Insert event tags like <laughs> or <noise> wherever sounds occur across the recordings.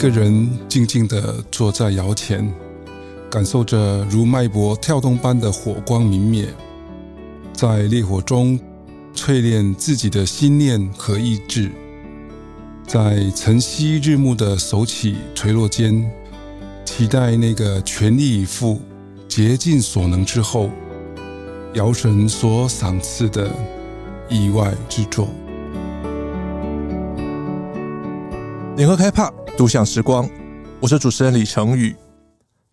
一个人静静地坐在窑前，感受着如脉搏跳动般的火光明灭，在烈火中淬炼自己的心念和意志，在晨曦日暮的手起垂落间，期待那个全力以赴、竭尽所能之后，窑神所赏赐的意外之作。联合开帕，独享时光。我是主持人李成宇。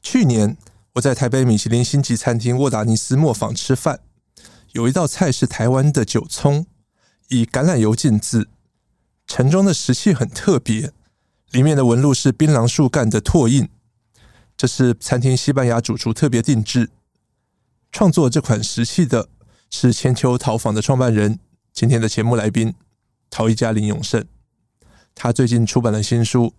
去年我在台北米其林星级餐厅沃达尼斯磨坊吃饭，有一道菜是台湾的韭葱，以橄榄油浸渍，盛装的石器很特别，里面的纹路是槟榔树干的拓印。这是餐厅西班牙主厨特别定制，创作这款石器的是千秋陶坊的创办人，今天的节目来宾陶艺家林永胜。他最近出版了新书《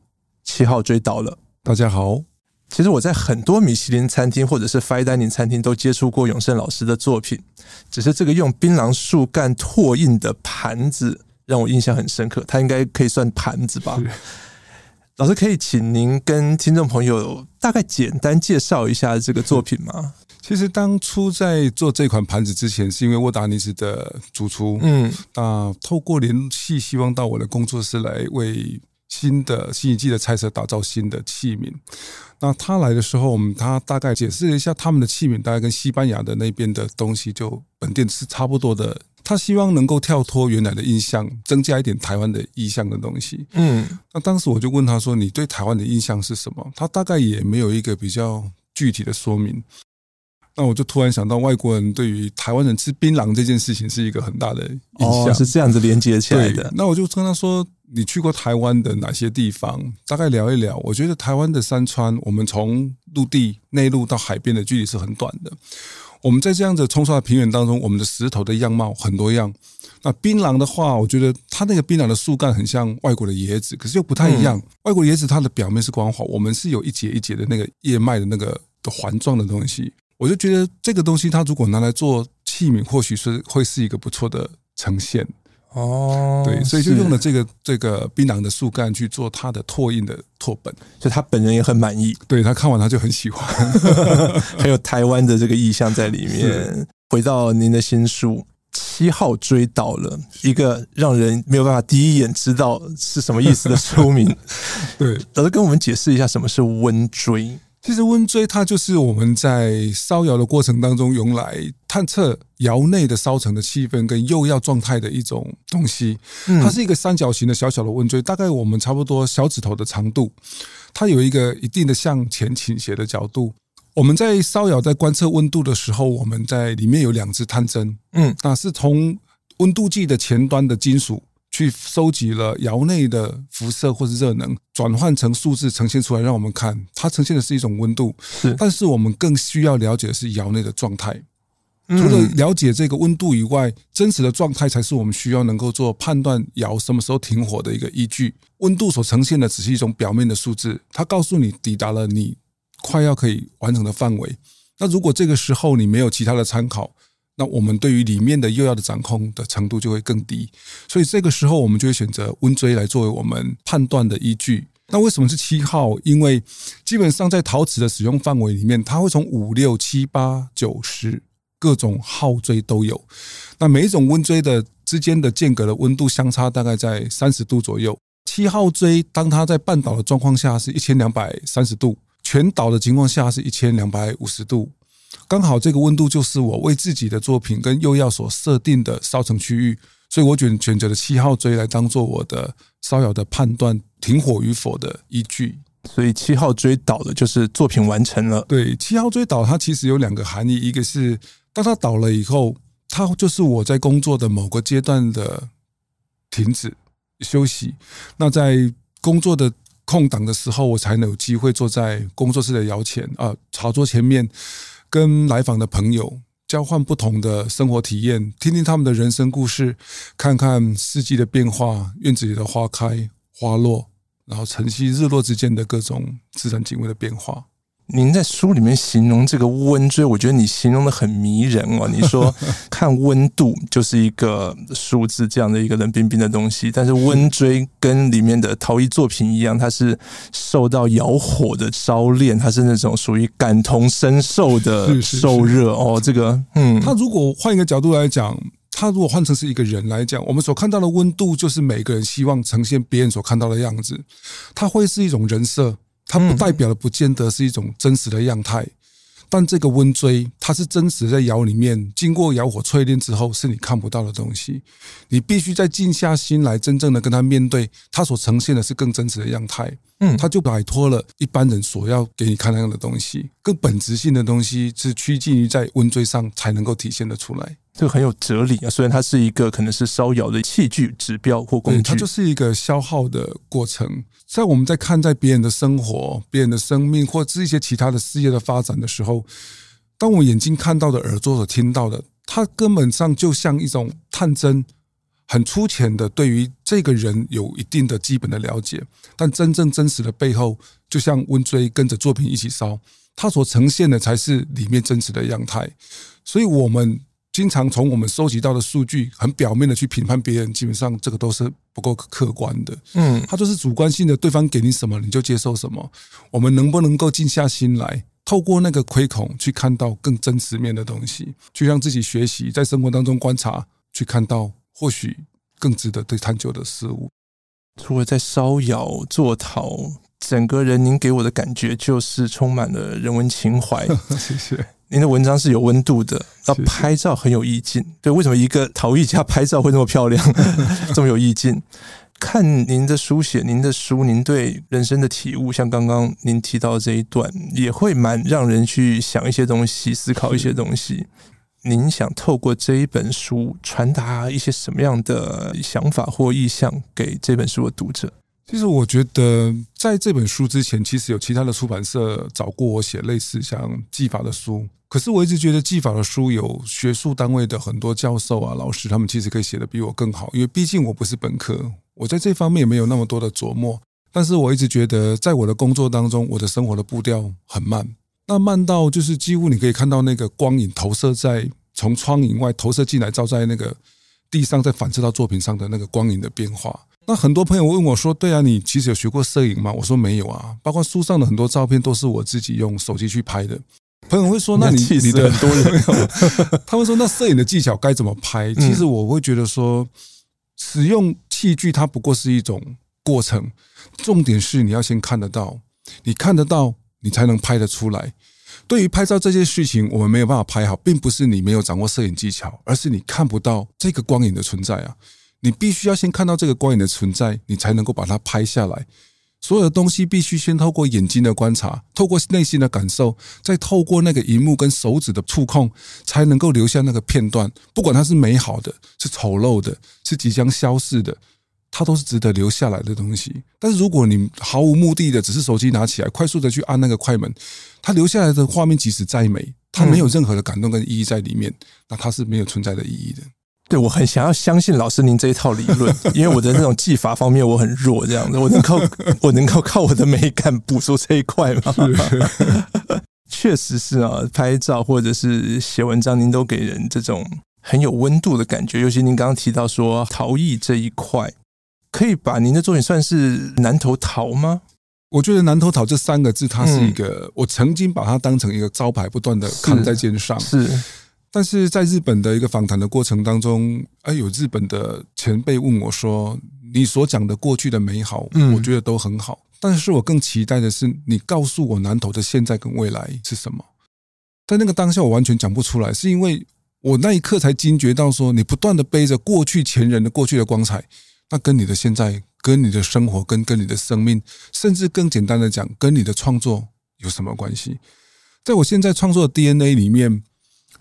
七号追倒了》。大家好，其实我在很多米其林餐厅或者是 fine dining 餐厅都接触过永胜老师的作品，只是这个用槟榔树干拓印的盘子让我印象很深刻。它应该可以算盘子吧？老师可以请您跟听众朋友大概简单介绍一下这个作品吗？其实当初在做这款盘子之前，是因为沃达尼斯的主厨，嗯，那透过联系，希望到我的工作室来为新的新一季的菜色打造新的器皿。那他来的时候，我们他大概解释了一下他们的器皿，大概跟西班牙的那边的东西就本店是差不多的。他希望能够跳脱原来的印象，增加一点台湾的意象的东西。嗯，那当时我就问他说：“你对台湾的印象是什么？”他大概也没有一个比较具体的说明。那我就突然想到，外国人对于台湾人吃槟榔这件事情是一个很大的印象，哦、是这样子连接起来的。那我就跟他说：“你去过台湾的哪些地方？大概聊一聊。”我觉得台湾的山川，我们从陆地内陆到海边的距离是很短的。我们在这样子冲刷的平原当中，我们的石头的样貌很多样。那槟榔的话，我觉得它那个槟榔的树干很像外国的椰子，可是又不太一样。外国椰子它的表面是光滑，我们是有一节一节的那个叶脉的那个的环状的东西。我就觉得这个东西，它如果拿来做器皿，或许是会是一个不错的呈现。哦，对，所以就用了这个这个槟榔的树干去做它的拓印的拓本，所以他本人也很满意。对，他看完他就很喜欢，<laughs> 还有台湾的这个意象在里面。回到您的新书《七号追到了》，一个让人没有办法第一眼知道是什么意思的书名。<laughs> 对，老师跟我们解释一下什么是温锥。其实温锥它就是我们在烧窑的过程当中用来探测窑内的烧成的气氛跟釉药状态的一种东西。它是一个三角形的小小的温锥，大概我们差不多小指头的长度。它有一个一定的向前倾斜的角度。我们在烧窑在观测温度的时候，我们在里面有两支探针，嗯，那是从温度计的前端的金属。去收集了窑内的辐射或是热能，转换成数字呈现出来，让我们看。它呈现的是一种温度，是。但是我们更需要了解的是窑内的状态。除了了解这个温度以外，真实的状态才是我们需要能够做判断窑什么时候停火的一个依据。温度所呈现的只是一种表面的数字，它告诉你抵达了你快要可以完成的范围。那如果这个时候你没有其他的参考，那我们对于里面的釉药的掌控的程度就会更低，所以这个时候我们就会选择温锥来作为我们判断的依据。那为什么是七号？因为基本上在陶瓷的使用范围里面，它会从五六七八九十各种号锥都有。那每一种温锥的之间的间隔的温度相差大概在三十度左右。七号锥当它在半倒的状况下是一千两百三十度，全倒的情况下是一千两百五十度。刚好这个温度就是我为自己的作品跟釉药所设定的烧成区域，所以我选选择了七号锥来当做我的烧窑的判断停火与否的依据。所以七号锥倒了，就是作品完成了。对，七号锥倒，它其实有两个含义，一个是当它倒了以后，它就是我在工作的某个阶段的停止休息。那在工作的空档的时候，我才能有机会坐在工作室的摇前啊，茶桌前面。跟来访的朋友交换不同的生活体验，听听他们的人生故事，看看四季的变化，院子里的花开花落，然后晨曦日落之间的各种自然景物的变化。您在书里面形容这个温锥，我觉得你形容的很迷人哦。你说 <laughs> 看温度就是一个数字这样的一个冷冰冰的东西，但是温锥跟里面的陶艺作品一样，它是受到窑火的烧炼，它是那种属于感同身受的 <laughs> 受热哦。这个，嗯，它如果换一个角度来讲，他如果换成是一个人来讲，我们所看到的温度就是每个人希望呈现别人所看到的样子，它会是一种人设。它不代表的不见得是一种真实的样态，但这个温锥它是真实在窑里面经过窑火淬炼之后，是你看不到的东西。你必须再静下心来，真正的跟它面对，它所呈现的是更真实的样态。嗯，它就摆脱了一般人所要给你看那样的东西，更本质性的东西是趋近于在温锥上才能够体现得出来。这个很有哲理啊！虽然它是一个可能是烧窑的器具、指标或工具，它就是一个消耗的过程。在我们在看待别人的生活、别人的生命，或者是一些其他的事业的发展的时候，当我眼睛看到的、耳朵所听到的，它根本上就像一种探针，很粗浅的对于这个人有一定的基本的了解。但真正真实的背后，就像温锥跟着作品一起烧，它所呈现的才是里面真实的样态。所以，我们。经常从我们收集到的数据，很表面的去评判别人，基本上这个都是不够客观的。嗯，它就是主观性的，对方给你什么你就接受什么。我们能不能够静下心来，透过那个窥孔去看到更真实面的东西，去让自己学习，在生活当中观察，去看到或许更值得对探究的事物。除了在烧窑做陶，整个人您给我的感觉就是充满了人文情怀。<laughs> 谢谢。您的文章是有温度的，那拍照很有意境。对，为什么一个陶艺家拍照会那么漂亮，<laughs> 这么有意境？看您的书写，您的书，您对人生的体悟，像刚刚您提到的这一段，也会蛮让人去想一些东西，思考一些东西。您想透过这一本书传达一些什么样的想法或意向给这本书的读者？其实我觉得，在这本书之前，其实有其他的出版社找过我写类似像技法的书。可是我一直觉得技法的书有学术单位的很多教授啊、老师，他们其实可以写得比我更好。因为毕竟我不是本科，我在这方面也没有那么多的琢磨。但是我一直觉得，在我的工作当中，我的生活的步调很慢。那慢到就是几乎你可以看到那个光影投射在从窗影外投射进来，照在那个地上，再反射到作品上的那个光影的变化。那很多朋友问我说：“对啊，你其实有学过摄影吗？”我说：“没有啊，包括书上的很多照片都是我自己用手机去拍的。”朋友会说：“那你你的很多人，<laughs> 他们说那摄影的技巧该怎么拍？”其实我会觉得说，使用器具它不过是一种过程，重点是你要先看得到，你看得到，你才能拍得出来。对于拍照这件事情，我们没有办法拍好，并不是你没有掌握摄影技巧，而是你看不到这个光影的存在啊！你必须要先看到这个光影的存在，你才能够把它拍下来。所有的东西必须先透过眼睛的观察，透过内心的感受，再透过那个荧幕跟手指的触控，才能够留下那个片段。不管它是美好的、是丑陋的、是即将消逝的，它都是值得留下来的东西。但是如果你毫无目的的，只是手机拿起来，快速的去按那个快门，它留下来的画面即使再美，它没有任何的感动跟意义在里面，那它是没有存在的意义的。对，我很想要相信老师您这一套理论，<laughs> 因为我的那种技法方面我很弱，这样子，我能靠 <laughs> 我能够靠我的美感补足这一块吗？<laughs> 确实是啊，拍照或者是写文章，您都给人这种很有温度的感觉。尤其您刚刚提到说陶艺这一块，可以把您的作品算是南头桃吗？我觉得南头桃这三个字，它是一个，嗯、我曾经把它当成一个招牌，不断的扛在肩上，是。是但是在日本的一个访谈的过程当中，哎，有日本的前辈问我说：“你所讲的过去的美好，嗯我觉得都很好。但是我更期待的是，你告诉我南投的现在跟未来是什么？在那个当下，我完全讲不出来，是因为我那一刻才惊觉到说，你不断的背着过去前人的过去的光彩，那跟你的现在、跟你的生活、跟跟你的生命，甚至更简单的讲，跟你的创作有什么关系？在我现在创作的 DNA 里面。”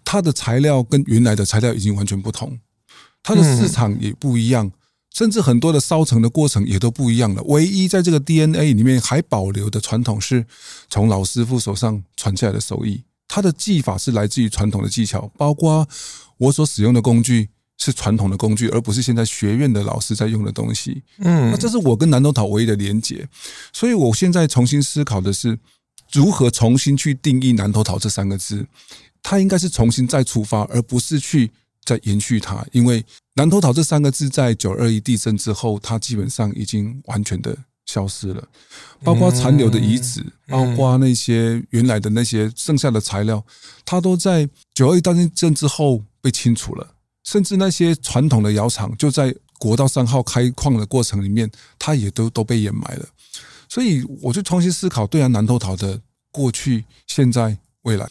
它的材料跟原来的材料已经完全不同，它的市场也不一样，甚至很多的烧成的过程也都不一样了。唯一在这个 DNA 里面还保留的传统是从老师傅手上传下来的手艺，它的技法是来自于传统的技巧，包括我所使用的工具是传统的工具，而不是现在学院的老师在用的东西。嗯，那这是我跟南投陶唯一的连结，所以我现在重新思考的是。如何重新去定义南投桃这三个字？它应该是重新再出发，而不是去再延续它。因为南投桃这三个字在九二一地震之后，它基本上已经完全的消失了，包括残留的遗址，包括那些原来的那些剩下的材料，它都在九二一大地震之后被清除了。甚至那些传统的窑厂，就在国道三号开矿的过程里面，它也都都被掩埋了。所以，我就重新思考，对啊，南投桃的过去、现在、未来。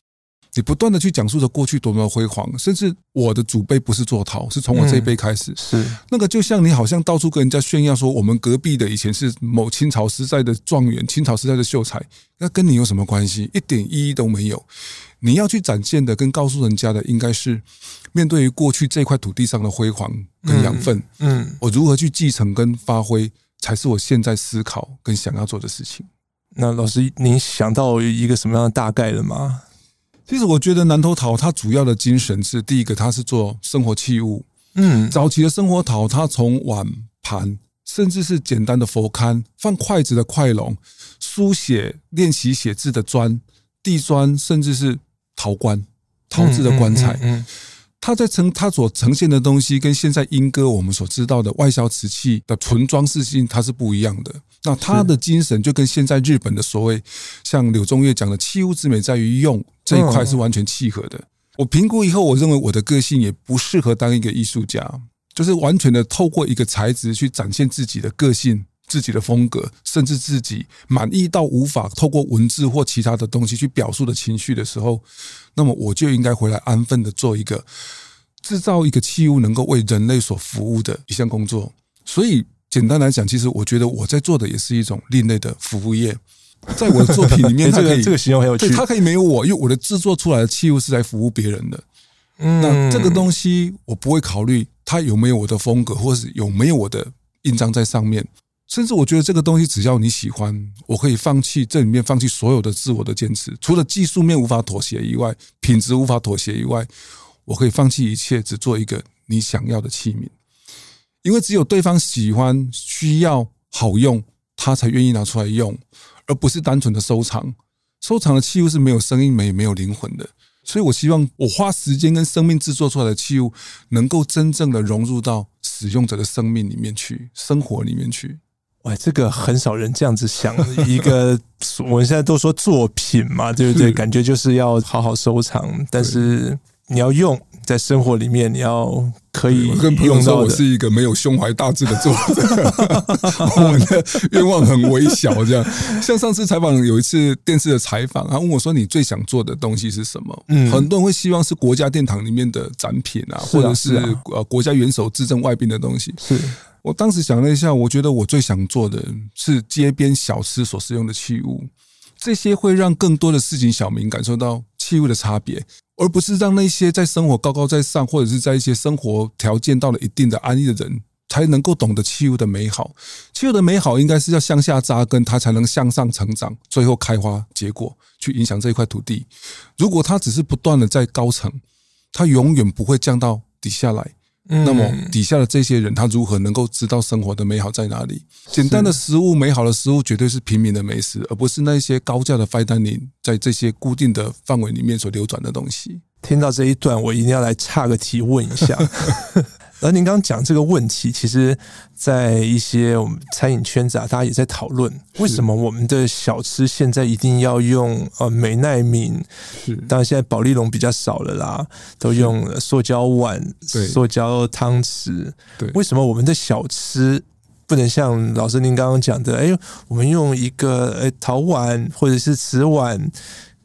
你不断的去讲述着过去多么辉煌，甚至我的祖辈不是做陶，是从我这一辈开始。是那个，就像你好像到处跟人家炫耀说，我们隔壁的以前是某清朝时代的状元，清朝时代的秀才，那跟你有什么关系？一点意义都没有。你要去展现的，跟告诉人家的，应该是面对于过去这块土地上的辉煌跟养分。嗯，我如何去继承跟发挥，才是我现在思考跟想要做的事情。那老师，您想到一个什么样的大概了吗？其实我觉得南头陶它主要的精神是第一个，它是做生活器物。嗯，早期的生活陶，它从碗盘，甚至是简单的佛龛、放筷子的筷笼、书写练习写字的砖、地砖，甚至是陶棺、陶制的棺材。嗯。它在呈它所呈现的东西，跟现在英歌我们所知道的外销瓷器的纯装饰性，它是不一样的。那它的精神就跟现在日本的所谓像柳宗悦讲的“器物之美在于用”这一块是完全契合的。我评估以后，我认为我的个性也不适合当一个艺术家，就是完全的透过一个材质去展现自己的个性、自己的风格，甚至自己满意到无法透过文字或其他的东西去表述的情绪的时候。那么我就应该回来安分的做一个制造一个器物能够为人类所服务的一项工作。所以简单来讲，其实我觉得我在做的也是一种另类的服务业。在我的作品里面，<laughs> 它可以这个形容很有趣，对，它可以没有我，因为我的制作出来的器物是在服务别人的。嗯，那这个东西我不会考虑它有没有我的风格，或是有没有我的印章在上面。甚至我觉得这个东西只要你喜欢，我可以放弃这里面放弃所有的自我的坚持，除了技术面无法妥协以外，品质无法妥协以外，我可以放弃一切，只做一个你想要的器皿。因为只有对方喜欢、需要、好用，他才愿意拿出来用，而不是单纯的收藏。收藏的器物是没有声音、没没有灵魂的。所以我希望我花时间跟生命制作出来的器物，能够真正的融入到使用者的生命里面去，生活里面去。哎，这个很少人这样子想。一个 <laughs> 我们现在都说作品嘛，对不对？感觉就是要好好收藏，但是你要用在生活里面，你要可以跟朋友说，我是一个没有胸怀大志的作者，<laughs> 我的愿望很微小。这样，像上次采访有一次电视的采访，他问我说：“你最想做的东西是什么？”嗯，很多人会希望是国家殿堂里面的展品啊，或者是呃国家元首致赠外宾的东西。是。我当时想了一下，我觉得我最想做的是街边小吃所使用的器物，这些会让更多的市井小民感受到器物的差别，而不是让那些在生活高高在上，或者是在一些生活条件到了一定的安逸的人才能够懂得器物的美好。器物的美好应该是要向下扎根，它才能向上成长，最后开花结果，去影响这一块土地。如果它只是不断的在高层，它永远不会降到底下来。那么底下的这些人，他如何能够知道生活的美好在哪里？简单的食物，美好的食物，绝对是平民的美食，而不是那些高价的 fine dining 在这些固定的范围里面所流转的东西。听到这一段，我一定要来岔个题问一下。<laughs> 而您刚刚讲这个问题，其实，在一些我们餐饮圈子啊，大家也在讨论，为什么我们的小吃现在一定要用呃美耐皿？是，当然现在保丽龙比较少了啦，都用塑胶碗、塑胶汤匙。对，为什么我们的小吃不能像老师您刚刚讲的？哎，我们用一个呃陶碗或者是瓷碗。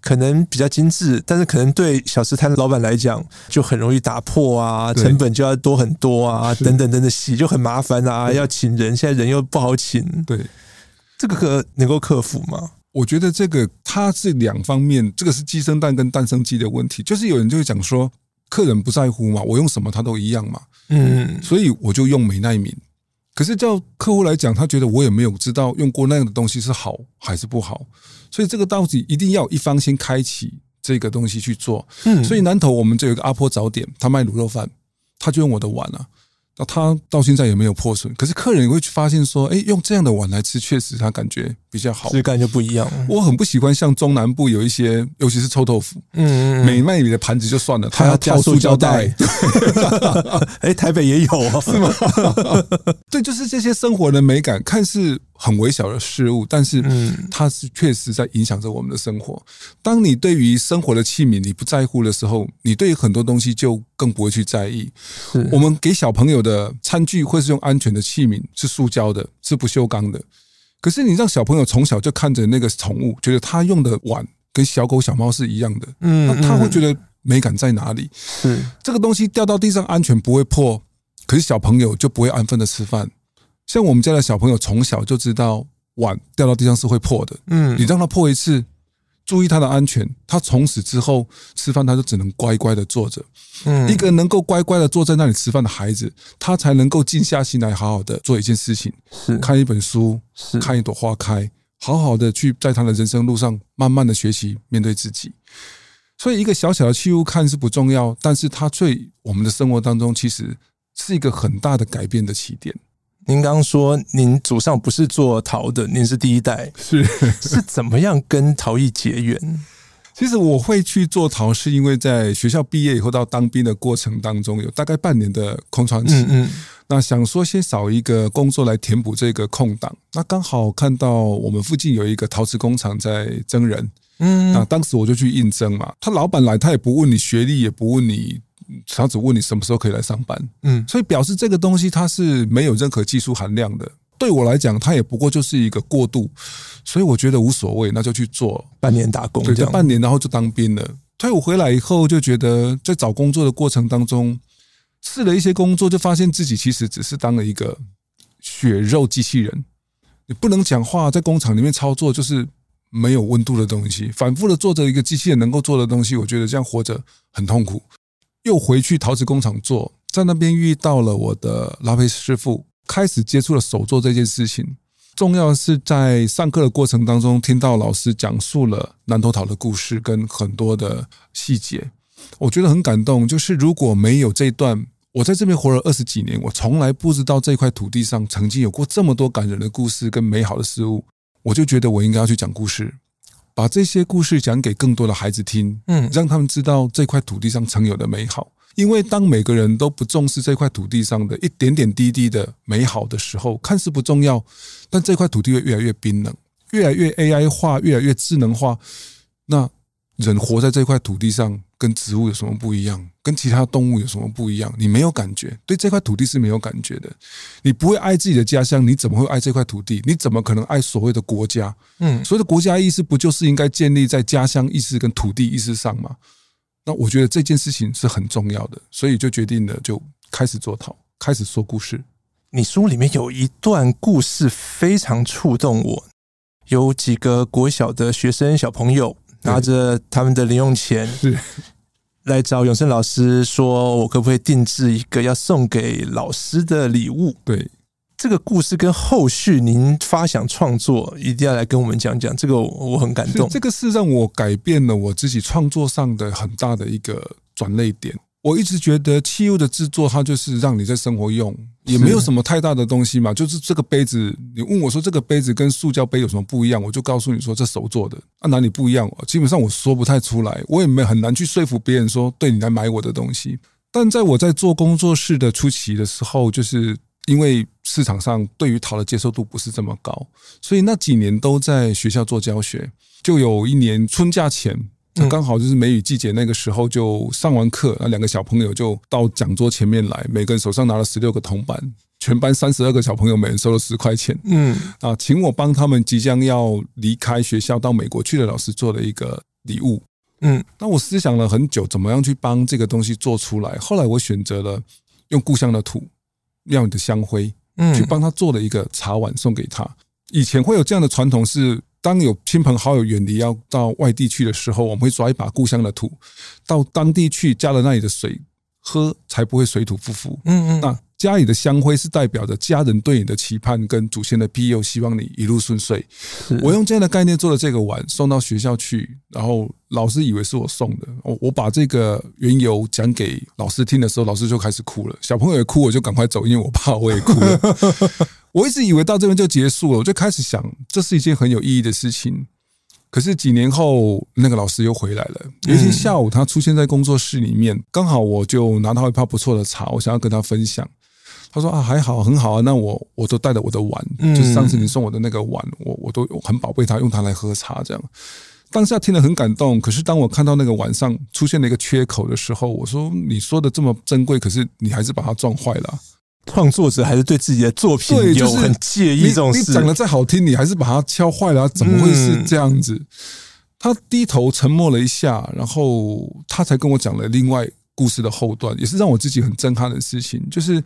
可能比较精致，但是可能对小吃摊的老板来讲就很容易打破啊，成本就要多很多啊，等等等等，洗就很麻烦啊，要请人，现在人又不好请，对，这个可能够克服吗？我觉得这个它是两方面，这个是鸡生蛋跟蛋生鸡的问题，就是有人就会讲说，客人不在乎嘛，我用什么他都一样嘛，嗯，所以我就用美耐皿。可是叫客户来讲，他觉得我也没有知道用过那样的东西是好还是不好，所以这个到底一定要一方先开启这个东西去做。嗯，所以南头我们就有一个阿婆早点，他卖卤肉饭，他就用我的碗啊。那他到现在也没有破损，可是客人也会发现说，哎，用这样的碗来吃，确实他感觉比较好，质感就不一样。我很不喜欢像中南部有一些，尤其是臭豆腐，嗯，美卖你的盘子就算了，他要套塑胶袋。<laughs> 哎，台北也有啊，<laughs> 是吗？<laughs> 对，就是这些生活的美感，看似很微小的事物，但是它是确实在影响着我们的生活。当你对于生活的器皿你不在乎的时候，你对于很多东西就更不会去在意。我们给小朋友的餐具会是用安全的器皿，是塑胶的，是不锈钢的。可是你让小朋友从小就看着那个宠物，觉得他用的碗跟小狗小猫是一样的，嗯，那他会觉得美感在哪里？是这个东西掉到地上安全不会破，可是小朋友就不会安分的吃饭。像我们家的小朋友从小就知道碗掉到地上是会破的，嗯，你让他破一次。注意他的安全，他从此之后吃饭，他就只能乖乖的坐着。嗯，一个能够乖乖的坐在那里吃饭的孩子，他才能够静下心来，好好的做一件事情，是看一本书，是看一朵花开，好好的去在他的人生路上慢慢的学习面对自己。所以，一个小小的器物看是不重要，但是它对我们的生活当中，其实是一个很大的改变的起点。您刚刚说，您祖上不是做陶的，您是第一代，是 <laughs> 是怎么样跟陶艺结缘？其实我会去做陶，是因为在学校毕业以后到当兵的过程当中，有大概半年的空窗期。嗯嗯，那想说先找一个工作来填补这个空档，那刚好看到我们附近有一个陶瓷工厂在征人。嗯，那当时我就去应征嘛。他老板来，他也不问你学历，也不问你。他只问你什么时候可以来上班，嗯，所以表示这个东西它是没有任何技术含量的。对我来讲，它也不过就是一个过渡，所以我觉得无所谓，那就去做半年打工，对，就半年，然后就当兵了。退伍回来以后，就觉得在找工作的过程当中，试了一些工作，就发现自己其实只是当了一个血肉机器人，你不能讲话，在工厂里面操作就是没有温度的东西，反复的做着一个机器人能够做的东西，我觉得这样活着很痛苦。又回去陶瓷工厂做，在那边遇到了我的拉坯师傅，开始接触了手作这件事情。重要是在上课的过程当中，听到老师讲述了南头陶的故事跟很多的细节，我觉得很感动。就是如果没有这一段，我在这边活了二十几年，我从来不知道这块土地上曾经有过这么多感人的故事跟美好的事物，我就觉得我应该要去讲故事。把这些故事讲给更多的孩子听，嗯，让他们知道这块土地上曾有的美好。因为当每个人都不重视这块土地上的一点点滴滴的美好的时候，看似不重要，但这块土地会越来越冰冷，越来越 AI 化，越来越智能化。那人活在这块土地上。跟植物有什么不一样？跟其他动物有什么不一样？你没有感觉，对这块土地是没有感觉的。你不会爱自己的家乡，你怎么会爱这块土地？你怎么可能爱所谓的国家？嗯，所谓的国家意识不就是应该建立在家乡意识跟土地意识上吗？那我觉得这件事情是很重要的，所以就决定了就开始做陶，开始说故事。你书里面有一段故事非常触动我，有几个国小的学生小朋友。拿着他们的零用钱，是来找永胜老师说：“我可不可以定制一个要送给老师的礼物？”对，这个故事跟后续您发想创作，一定要来跟我们讲讲。这个我很感动，这个是让我改变了我自己创作上的很大的一个转捩点。我一直觉得器物的制作，它就是让你在生活用，也没有什么太大的东西嘛。就是这个杯子，你问我说这个杯子跟塑胶杯有什么不一样，我就告诉你说这手做的啊，哪里不一样？基本上我说不太出来，我也没很难去说服别人说对你来买我的东西。但在我在做工作室的初期的时候，就是因为市场上对于陶的接受度不是这么高，所以那几年都在学校做教学。就有一年春假前。那刚好就是梅雨季节，那个时候就上完课，那两个小朋友就到讲桌前面来，每个人手上拿了十六个铜板，全班三十二个小朋友每人收了十块钱，嗯，啊，请我帮他们即将要离开学校到美国去的老师做了一个礼物，嗯，那我思想了很久，怎么样去帮这个东西做出来？后来我选择了用故乡的土、庙里的香灰，嗯，去帮他做了一个茶碗送给他。以前会有这样的传统是。当有亲朋好友远离要到外地去的时候，我们会抓一把故乡的土，到当地去加了那里的水，喝才不会水土不服。嗯嗯，那家里的香灰是代表着家人对你的期盼跟祖先的庇佑，希望你一路顺遂。我用这样的概念做了这个碗，送到学校去，然后老师以为是我送的。我我把这个缘由讲给老师听的时候，老师就开始哭了。小朋友也哭，我就赶快走，因为我怕我也哭了。<laughs> 我一直以为到这边就结束了，我就开始想，这是一件很有意义的事情。可是几年后，那个老师又回来了。有一天下午，他出现在工作室里面，刚好我就拿到一泡不错的茶，我想要跟他分享。他说啊，还好，很好啊。那我我都带着我的碗，就是上次你送我的那个碗，我我都很宝贝它，用它来喝茶。这样，当下听了很感动。可是当我看到那个碗上出现了一个缺口的时候，我说：你说的这么珍贵，可是你还是把它撞坏了。创作者还是对自己的作品有很介意这种事。你讲的再好听，你还是把它敲坏了，怎么会是这样子？他低头沉默了一下，然后他才跟我讲了另外故事的后段，也是让我自己很震撼的事情。就是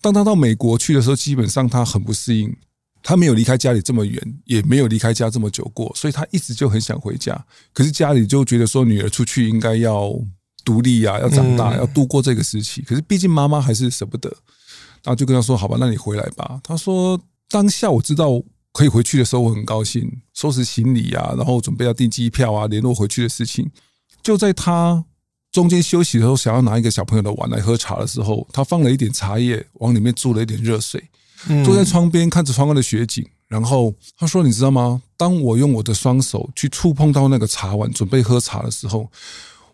当他到美国去的时候，基本上他很不适应，他没有离开家里这么远，也没有离开家这么久过，所以他一直就很想回家。可是家里就觉得说，女儿出去应该要独立啊，要长大，要度过这个时期。可是毕竟妈妈还是舍不得。然后就跟他说：“好吧，那你回来吧。”他说：“当下我知道可以回去的时候，我很高兴，收拾行李啊，然后准备要订机票啊，联络回去的事情。就在他中间休息的时候，想要拿一个小朋友的碗来喝茶的时候，他放了一点茶叶，往里面注了一点热水，坐在窗边看着窗外的雪景。然后他说：‘你知道吗？当我用我的双手去触碰到那个茶碗，准备喝茶的时候。’”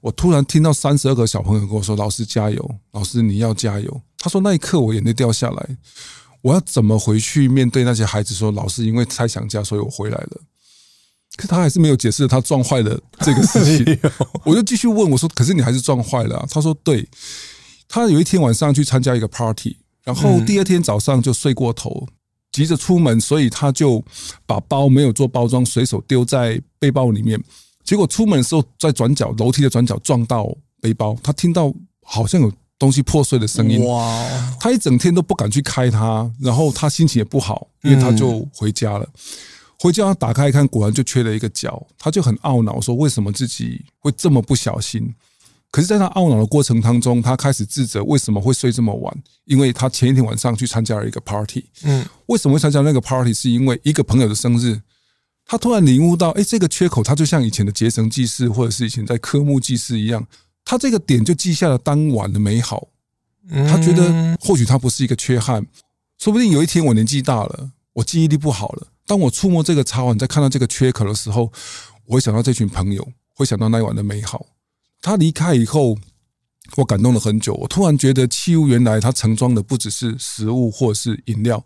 我突然听到三十二个小朋友跟我说：“老师加油，老师你要加油。”他说那一刻我眼泪掉下来，我要怎么回去面对那些孩子说：“老师因为太想家，所以我回来了。”可他还是没有解释他撞坏了这个事情。<laughs> 我就继续问我说：“可是你还是撞坏了啊？”他说：“对，他有一天晚上去参加一个 party，然后第二天早上就睡过头，急着出门，所以他就把包没有做包装，随手丢在背包里面。”结果出门的时候，在转角楼梯的转角撞到背包，他听到好像有东西破碎的声音。哇！他一整天都不敢去开它，然后他心情也不好，因为他就回家了。回家打开一看，果然就缺了一个角，他就很懊恼，说为什么自己会这么不小心？可是，在他懊恼的过程当中，他开始自责为什么会睡这么晚，因为他前一天晚上去参加了一个 party。嗯，为什么会参加那个 party？是因为一个朋友的生日。他突然领悟到，哎，这个缺口，他就像以前的结绳记事，或者是以前在科目记事一样，他这个点就记下了当晚的美好。他觉得或许他不是一个缺憾，说不定有一天我年纪大了，我记忆力不好了，当我触摸这个茶碗，在看到这个缺口的时候，我会想到这群朋友，会想到那一晚的美好。他离开以后，我感动了很久。我突然觉得器物原来它盛装的不只是食物或者是饮料。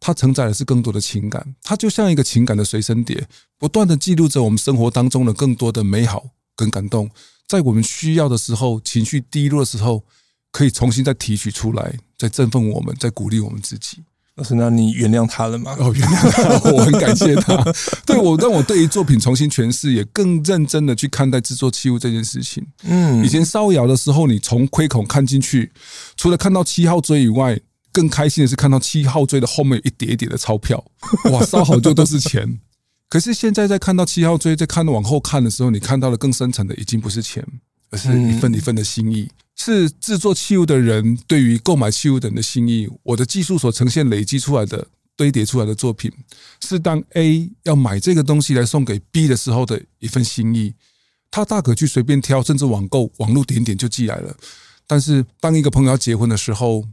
它承载的是更多的情感，它就像一个情感的随身碟，不断的记录着我们生活当中的更多的美好跟感动，在我们需要的时候，情绪低落的时候，可以重新再提取出来，再振奋我们，再鼓励我们自己。老师，那你原谅他了吗？哦，原谅他，<laughs> 我很感谢他。对我，让我对于作品重新诠释，也更认真的去看待制作器物这件事情。嗯，以前烧窑的时候，你从窥孔看进去，除了看到七号锥以外。更开心的是看到七号锥的后面有一叠一叠的钞票，哇，烧好就都是钱。可是现在在看到七号锥，在看往后看的时候，你看到的更深层的已经不是钱，而是一份一份的心意，是制作器物的人对于购买器物的人的心意。我的技术所呈现累积出来的堆叠出来的作品，是当 A 要买这个东西来送给 B 的时候的一份心意。他大可去随便挑，甚至网购网络点点就寄来了。但是当一个朋友要结婚的时候，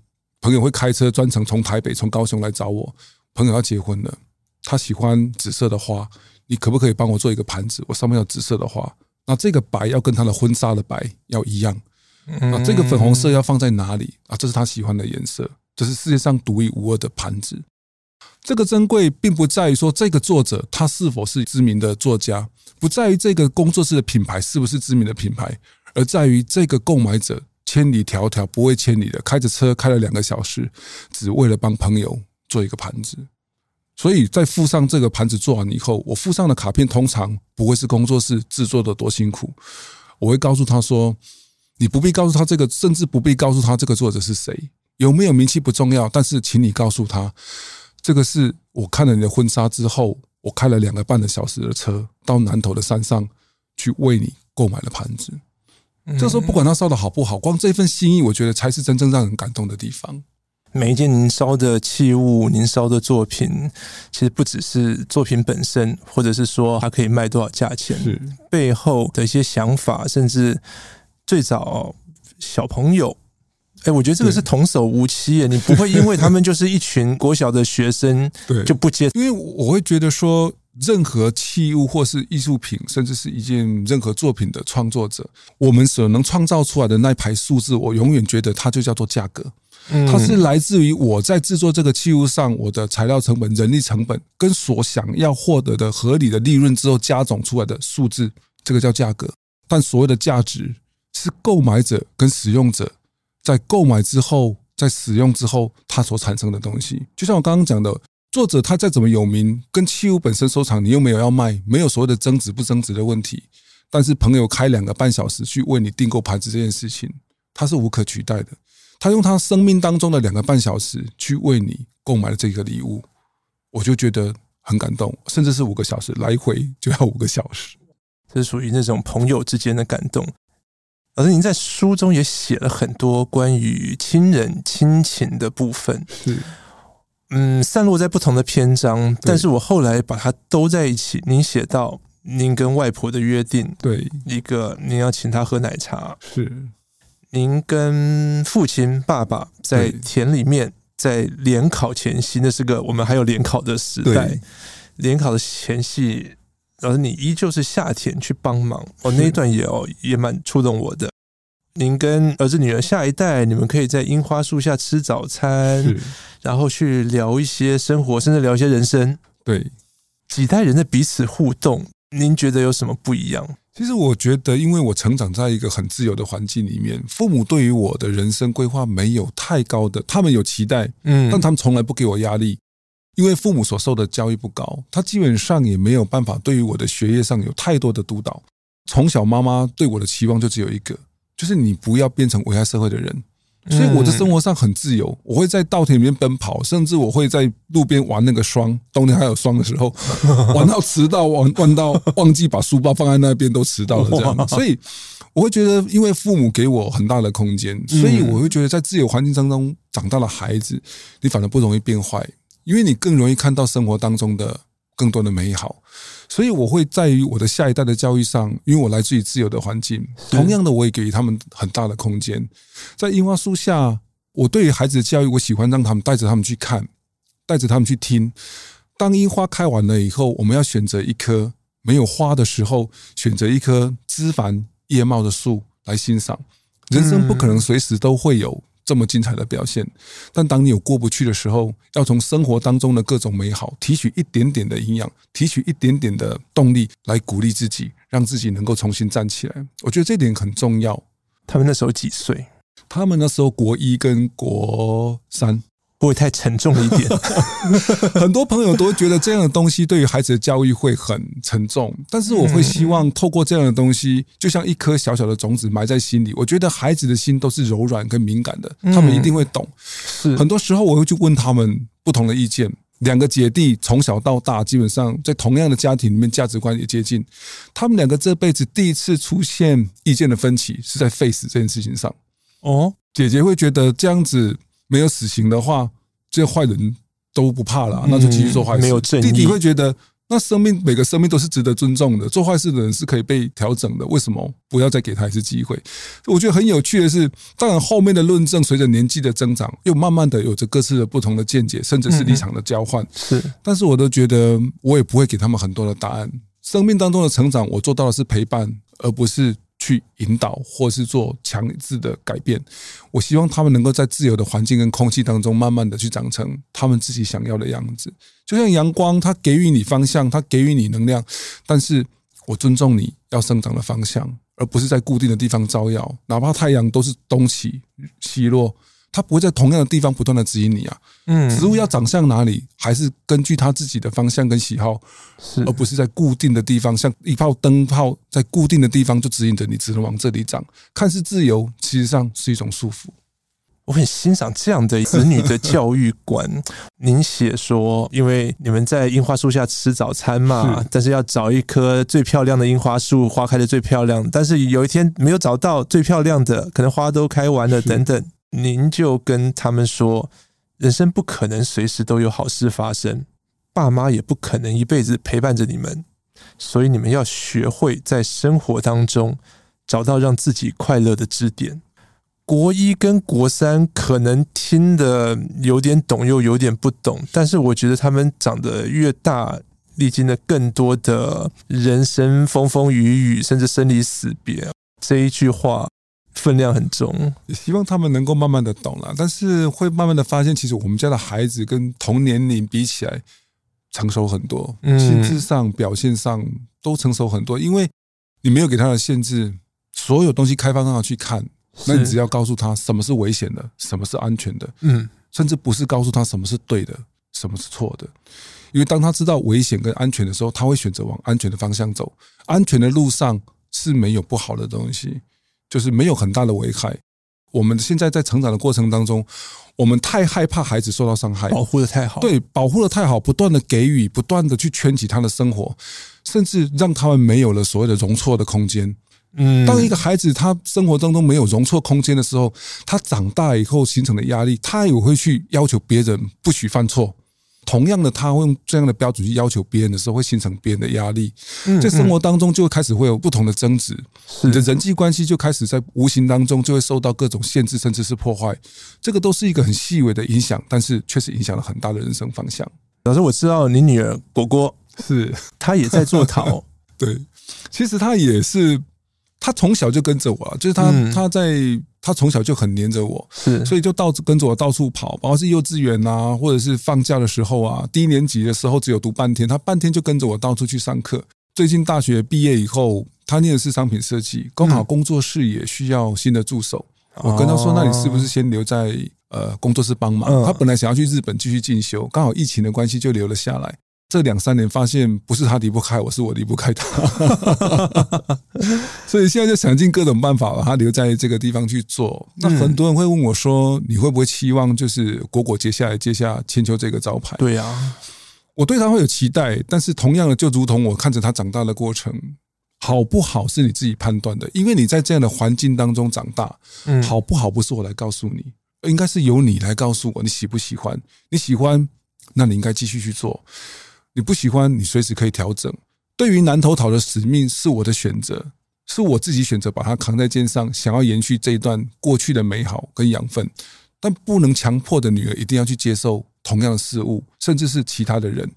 朋友会开车专程从台北、从高雄来找我。朋友要结婚了，他喜欢紫色的花，你可不可以帮我做一个盘子？我上面有紫色的花，那这个白要跟他的婚纱的白要一样。那这个粉红色要放在哪里啊？这是他喜欢的颜色，这是世界上独一无二的盘子。这个珍贵并不在于说这个作者他是否是知名的作家，不在于这个工作室的品牌是不是知名的品牌，而在于这个购买者。千里迢迢不畏千里的开着车开了两个小时，只为了帮朋友做一个盘子。所以在附上这个盘子做完以后，我附上的卡片通常不会是工作室制作的多辛苦，我会告诉他说：“你不必告诉他这个，甚至不必告诉他这个作者是谁，有没有名气不重要，但是请你告诉他，这个是我看了你的婚纱之后，我开了两个半的小时的车到南投的山上去为你购买了盘子。”、这时候不管他烧的好不好，光这份心意，我觉得才是真正让人感动的地方。每一件您烧的器物，您烧的作品，其实不只是作品本身，或者是说它可以卖多少价钱，背后的一些想法，甚至最早小朋友，哎，我觉得这个是童叟无欺耶，你不会因为他们就是一群国小的学生，<laughs> 对，就不接，因为我会觉得说，任何器物或是艺术品，甚至是一件任何作品的创作者，我们所能创造出来的那一排数字，我永远觉得它就叫做价格。它是来自于我在制作这个器物上，我的材料成本、人力成本跟所想要获得的合理的利润之后加总出来的数字，这个叫价格。但所谓的价值是购买者跟使用者在购买之后、在使用之后，它所产生的东西。就像我刚刚讲的，作者他再怎么有名，跟器物本身收藏，你又没有要卖，没有所谓的增值不增值的问题。但是朋友开两个半小时去为你订购盘子这件事情，它是无可取代的。他用他生命当中的两个半小时去为你购买了这个礼物，我就觉得很感动，甚至是五个小时来回就要五个小时，这是属于那种朋友之间的感动。而您在书中也写了很多关于亲人亲情的部分，是嗯，散落在不同的篇章，但是我后来把它都在一起。您写到您跟外婆的约定，对一个您要请她喝奶茶，是。您跟父亲、爸爸在田里面，在联考前夕，那是个我们还有联考的时代。联考的前夕，然后你依旧是下田去帮忙。哦，那一段也哦也蛮触动我的。您跟儿子、女儿下一代，你们可以在樱花树下吃早餐，然后去聊一些生活，甚至聊一些人生。对，几代人的彼此互动，您觉得有什么不一样？其实我觉得，因为我成长在一个很自由的环境里面，父母对于我的人生规划没有太高的，他们有期待，嗯，但他们从来不给我压力，因为父母所受的教育不高，他基本上也没有办法对于我的学业上有太多的督导。从小妈妈对我的期望就只有一个，就是你不要变成危害社会的人。所以我的生活上很自由，我会在稻田里面奔跑，甚至我会在路边玩那个霜，冬天还有霜的时候，<laughs> 玩到迟到，玩玩到忘记把书包放在那边都迟到了这样。<laughs> 所以我会觉得，因为父母给我很大的空间，所以我会觉得在自由环境当中长大的孩子，你反而不容易变坏，因为你更容易看到生活当中的更多的美好。所以我会在于我的下一代的教育上，因为我来自于自由的环境，同样的我也给予他们很大的空间。在樱花树下，我对于孩子的教育，我喜欢让他们带着他们去看，带着他们去听。当樱花开完了以后，我们要选择一棵没有花的时候，选择一棵枝繁叶茂的树来欣赏。人生不可能随时都会有。这么精彩的表现，但当你有过不去的时候，要从生活当中的各种美好提取一点点的营养，提取一点点的动力，来鼓励自己，让自己能够重新站起来。我觉得这点很重要。他们那时候几岁？他们那时候国一跟国三。不会太沉重一点，<laughs> 很多朋友都会觉得这样的东西对于孩子的教育会很沉重，但是我会希望透过这样的东西，就像一颗小小的种子埋在心里。我觉得孩子的心都是柔软跟敏感的，他们一定会懂。是很多时候我会去问他们不同的意见。两个姐弟从小到大，基本上在同样的家庭里面，价值观也接近。他们两个这辈子第一次出现意见的分歧，是在 face 这件事情上。哦，姐姐会觉得这样子。没有死刑的话，这些坏人都不怕了，那就继续做坏事。没有正义，弟弟会觉得，那生命每个生命都是值得尊重的，做坏事的人是可以被调整的。为什么不要再给他一次机会？我觉得很有趣的是，当然后面的论证随着年纪的增长，又慢慢的有着各自的不同的见解，甚至是立场的交换。是，但是我都觉得，我也不会给他们很多的答案。生命当中的成长，我做到的是陪伴，而不是。去引导或是做强制的改变，我希望他们能够在自由的环境跟空气当中，慢慢的去长成他们自己想要的样子。就像阳光，它给予你方向，它给予你能量，但是我尊重你要生长的方向，而不是在固定的地方照耀，哪怕太阳都是东起西落。它不会在同样的地方不断的指引你啊，嗯，植物要长向哪里，还是根据它自己的方向跟喜好，是，而不是在固定的地方，像一泡灯泡在固定的地方就指引着你，只能往这里长。看似自由，其实上是一种束缚。我很欣赏这样的子女的教育观。您写说，因为你们在樱花树下吃早餐嘛，但是要找一棵最漂亮的樱花树，花开的最漂亮。但是有一天没有找到最漂亮的，可能花都开完了，等等。您就跟他们说，人生不可能随时都有好事发生，爸妈也不可能一辈子陪伴着你们，所以你们要学会在生活当中找到让自己快乐的支点。国一跟国三可能听得有点懂，又有点不懂，但是我觉得他们长得越大，历经了更多的人生风风雨雨，甚至生离死别，这一句话分量很重。也希望他们能够慢慢的懂了，但是会慢慢的发现，其实我们家的孩子跟同年龄比起来成熟很多，心智上、表现上都成熟很多，因为你没有给他的限制，所有东西开放让他去看。那你只要告诉他什么是危险的，什么是安全的，嗯，甚至不是告诉他什么是对的，什么是错的，因为当他知道危险跟安全的时候，他会选择往安全的方向走。安全的路上是没有不好的东西，就是没有很大的危害。我们现在在成长的过程当中，我们太害怕孩子受到伤害，保护的太好，对，保护的太好，不断的给予，不断的去圈起他的生活，甚至让他们没有了所谓的容错的空间。嗯，当一个孩子他生活当中没有容错空间的时候，他长大以后形成的压力，他也会去要求别人不许犯错。同样的，他会用这样的标准去要求别人的时候，会形成别人的压力。在生活当中就会开始会有不同的争执，你的人际关系就开始在无形当中就会受到各种限制，甚至是破坏。这个都是一个很细微的影响，但是确实影响了很大的人生方向。老师，我知道你女儿果果是她也在做陶，<laughs> 对，其实她也是。她从小就跟着我，就是她她在他从小就很黏着我，是，所以就到跟着我到处跑，包括是幼稚园啊，或者是放假的时候啊，低年级的时候只有读半天，他半天就跟着我到处去上课。最近大学毕业以后，他念的是商品设计，刚好工作室也需要新的助手，我跟他说，那你是不是先留在呃工作室帮忙？他本来想要去日本继续进修，刚好疫情的关系就留了下来。这两三年发现不是他离不开我，是我离不开他，<laughs> 所以现在就想尽各种办法把他留在这个地方去做。那很多人会问我说：“你会不会期望就是果果接下来接下千秋这个招牌？”对呀，我对他会有期待，但是同样的，就如同我看着他长大的过程，好不好是你自己判断的，因为你在这样的环境当中长大，好不好不是我来告诉你，应该是由你来告诉我你喜不喜欢。你喜欢，那你应该继续去做。你不喜欢，你随时可以调整。对于南投陶的使命是我的选择，是我自己选择把它扛在肩上，想要延续这一段过去的美好跟养分，但不能强迫的女儿一定要去接受同样的事物，甚至是其他的人。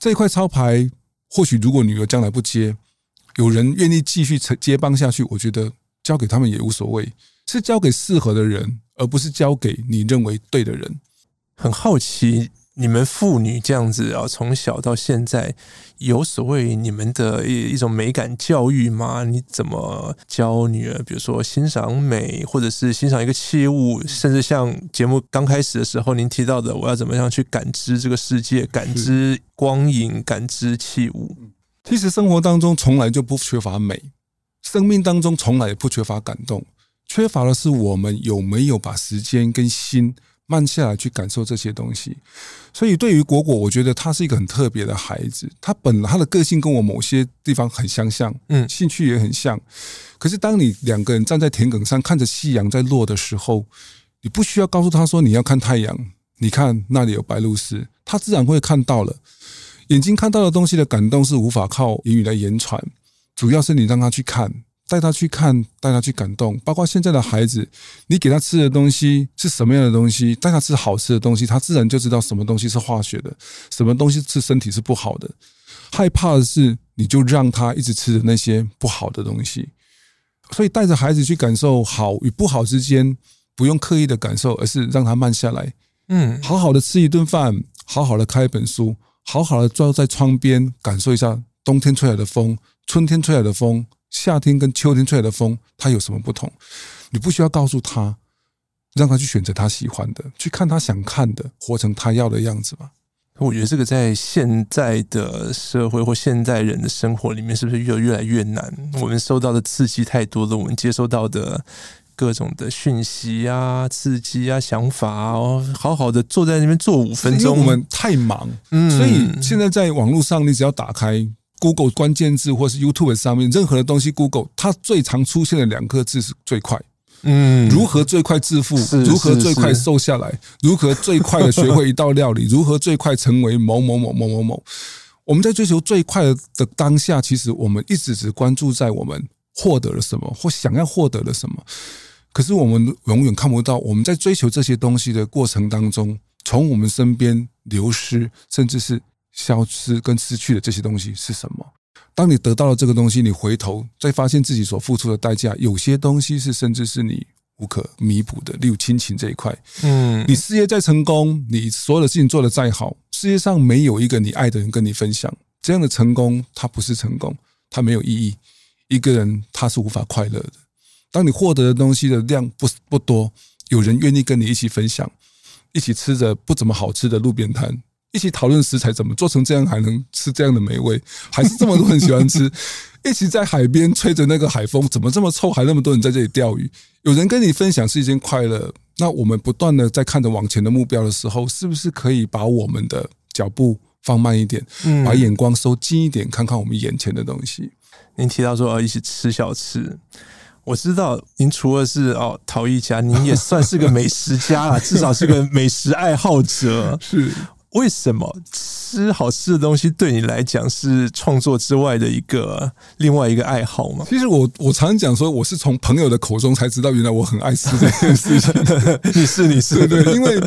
这一块招牌，或许如果女儿将来不接，有人愿意继续接棒下去，我觉得交给他们也无所谓，是交给适合的人，而不是交给你认为对的人。很好奇。你们父女这样子啊，从小到现在有所谓你们的一一种美感教育吗？你怎么教女儿？比如说欣赏美，或者是欣赏一个器物，甚至像节目刚开始的时候您提到的，我要怎么样去感知这个世界，感知光影，感知器物。其实生活当中从来就不缺乏美，生命当中从来不缺乏感动，缺乏的是我们有没有把时间跟心。慢下来去感受这些东西，所以对于果果，我觉得他是一个很特别的孩子。他本来他的个性跟我某些地方很相像，嗯，兴趣也很像。可是当你两个人站在田埂上看着夕阳在落的时候，你不需要告诉他说你要看太阳，你看那里有白鹭鸶，他自然会看到了。眼睛看到的东西的感动是无法靠言语来言传，主要是你让他去看。带他去看，带他去感动。包括现在的孩子，你给他吃的东西是什么样的东西？带他吃好吃的东西，他自然就知道什么东西是化学的，什么东西是身体是不好的。害怕的是，你就让他一直吃的那些不好的东西。所以带着孩子去感受好与不好之间，不用刻意的感受，而是让他慢下来。嗯，好好的吃一顿饭，好好的开一本书，好好的坐在窗边感受一下冬天吹来的风，春天吹来的风。夏天跟秋天吹来的风，它有什么不同？你不需要告诉他，让他去选择他喜欢的，去看他想看的，活成他要的样子吧。我觉得这个在现在的社会或现代人的生活里面，是不是越越来越难？我们受到的刺激太多了，我们接收到的各种的讯息啊、刺激啊、想法啊，哦，好好的坐在那边坐五分钟。我们太忙，嗯，所以现在在网络上，你只要打开 Google 关键字或是 YouTube 上面任何的东西，Google 它最常出现的两个字是最快。嗯，如何最快致富？如何最快瘦下来？如何最快的学会一道料理？<laughs> 如何最快成为某某某某某某？我们在追求最快的当下，其实我们一直只关注在我们获得了什么或想要获得了什么，可是我们永远看不到我们在追求这些东西的过程当中，从我们身边流失，甚至是消失跟失去的这些东西是什么。当你得到了这个东西，你回头再发现自己所付出的代价，有些东西是甚至是你无可弥补的。例如亲情这一块，嗯，你事业再成功，你所有的事情做得再好，世界上没有一个你爱的人跟你分享，这样的成功它不是成功，它没有意义。一个人他是无法快乐的。当你获得的东西的量不不多，有人愿意跟你一起分享，一起吃着不怎么好吃的路边摊。一起讨论食材怎么做成这样，还能吃这样的美味，还是这么多人喜欢吃。<laughs> 一起在海边吹着那个海风，怎么这么臭，还那么多人在这里钓鱼。有人跟你分享是一件快乐。那我们不断的在看着往前的目标的时候，是不是可以把我们的脚步放慢一点，把眼光收近一点，看看我们眼前的东西？您提到说要一起吃小吃，我知道您除了是哦陶艺家，您也算是个美食家啊，<laughs> 至少是个美食爱好者。是。为什么吃好吃的东西对你来讲是创作之外的一个另外一个爱好吗？其实我我常常讲说，我是从朋友的口中才知道，原来我很爱吃这件事情。<laughs> 你是你是对，因为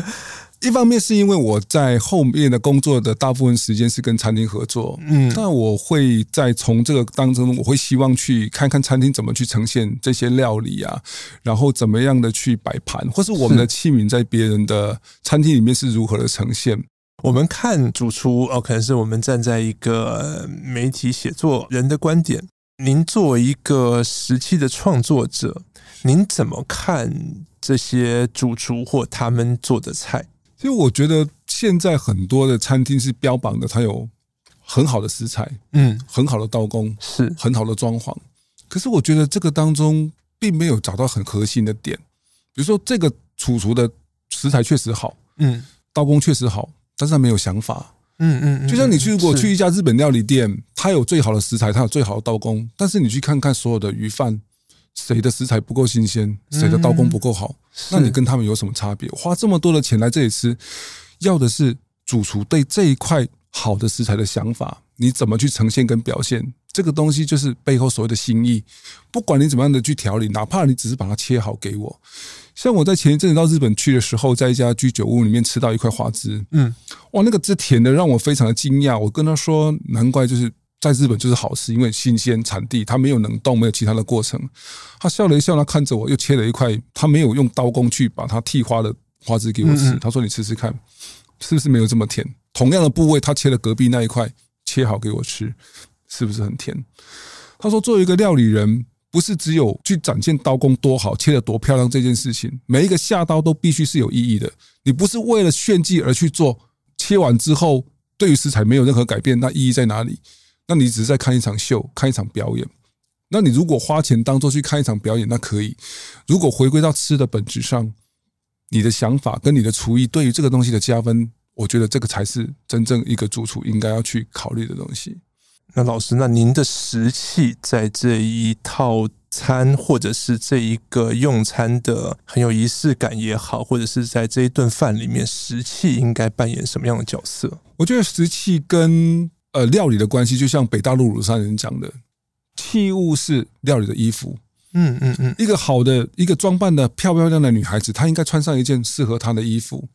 一方面是因为我在后面的工作的大部分时间是跟餐厅合作，嗯，那我会在从这个当中，我会希望去看看餐厅怎么去呈现这些料理啊，然后怎么样的去摆盘，或是我们的器皿在别人的餐厅里面是如何的呈现。我们看主厨哦，可能是我们站在一个媒体写作人的观点。您作为一个时期的创作者，您怎么看这些主厨或他们做的菜？其实我觉得现在很多的餐厅是标榜的，它有很好的食材，嗯，很好的刀工，是很好的装潢。可是我觉得这个当中并没有找到很核心的点。比如说，这个主厨的食材确实好，嗯，刀工确实好。但是他没有想法，嗯嗯，就像你去如果去一家日本料理店，他有最好的食材，他有最好的刀工，但是你去看看所有的鱼饭，谁的食材不够新鲜，谁的刀工不够好，那你跟他们有什么差别？花这么多的钱来这里吃，要的是主厨对这一块好的食材的想法，你怎么去呈现跟表现？这个东西就是背后所谓的心意。不管你怎么样的去调理，哪怕你只是把它切好给我。像我在前一阵子到日本去的时候，在一家居酒屋里面吃到一块花枝，嗯，哇，那个汁甜的让我非常的惊讶。我跟他说，难怪就是在日本就是好吃，因为新鲜产地，它没有冷冻，没有其他的过程。他笑了一笑，他看着我，又切了一块，他没有用刀工去把它剃花的花枝给我吃。他说：“你吃吃看，是不是没有这么甜？同样的部位，他切了隔壁那一块，切好给我吃，是不是很甜？”他说：“作为一个料理人。”不是只有去展现刀工多好，切得多漂亮这件事情，每一个下刀都必须是有意义的。你不是为了炫技而去做，切完之后对于食材没有任何改变，那意义在哪里？那你只是在看一场秀，看一场表演。那你如果花钱当做去看一场表演，那可以。如果回归到吃的本质上，你的想法跟你的厨艺对于这个东西的加分，我觉得这个才是真正一个主厨应该要去考虑的东西。那老师，那您的食器在这一套餐，或者是这一个用餐的很有仪式感也好，或者是在这一顿饭里面，食器应该扮演什么样的角色？我觉得食器跟呃料理的关系，就像北大陆鲁山人讲的，器物是料理的衣服。嗯嗯嗯，一个好的一个装扮的漂漂亮亮的女孩子，她应该穿上一件适合她的衣服，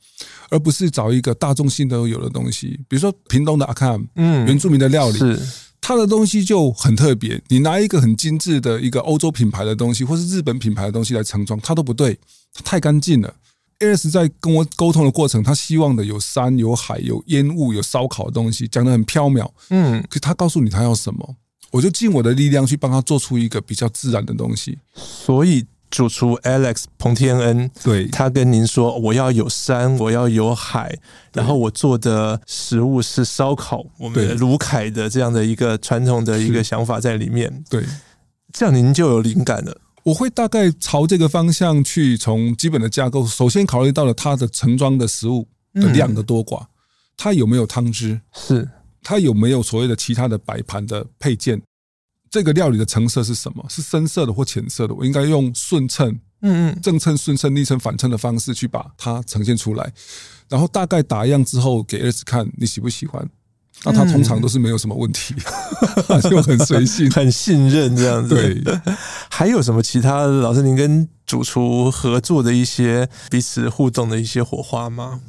而不是找一个大众性都有的东西。比如说屏东的阿卡，嗯，原住民的料理是。它的东西就很特别，你拿一个很精致的一个欧洲品牌的东西，或是日本品牌的东西来盛装，它都不对，它太干净了。AS 在跟我沟通的过程，他希望的有山、有海、有烟雾、有烧烤的东西，讲的很飘渺。嗯，可是他告诉你他要什么，我就尽我的力量去帮他做出一个比较自然的东西。所以。主厨 Alex 彭天恩，对，他跟您说，我要有山，我要有海，然后我做的食物是烧烤，我们的鲁凯的这样的一个传统的一个想法在里面。对，这样您就有灵感了。我会大概朝这个方向去，从基本的架构，首先考虑到了它的盛装的食物的量的多寡，它有没有汤汁，是。它有没有所谓的其他的摆盘的配件，这个料理的成色是什么？是深色的或浅色的？我应该用顺称，嗯嗯，正称、顺称、逆称、反称的方式去把它呈现出来，然后大概打样之后给儿子看，你喜不喜欢？那他通常都是没有什么问题，<laughs> 就很随性、<laughs> 很信任这样子。对，<laughs> 还有什么其他老师，您跟主厨合作的一些彼此互动的一些火花吗？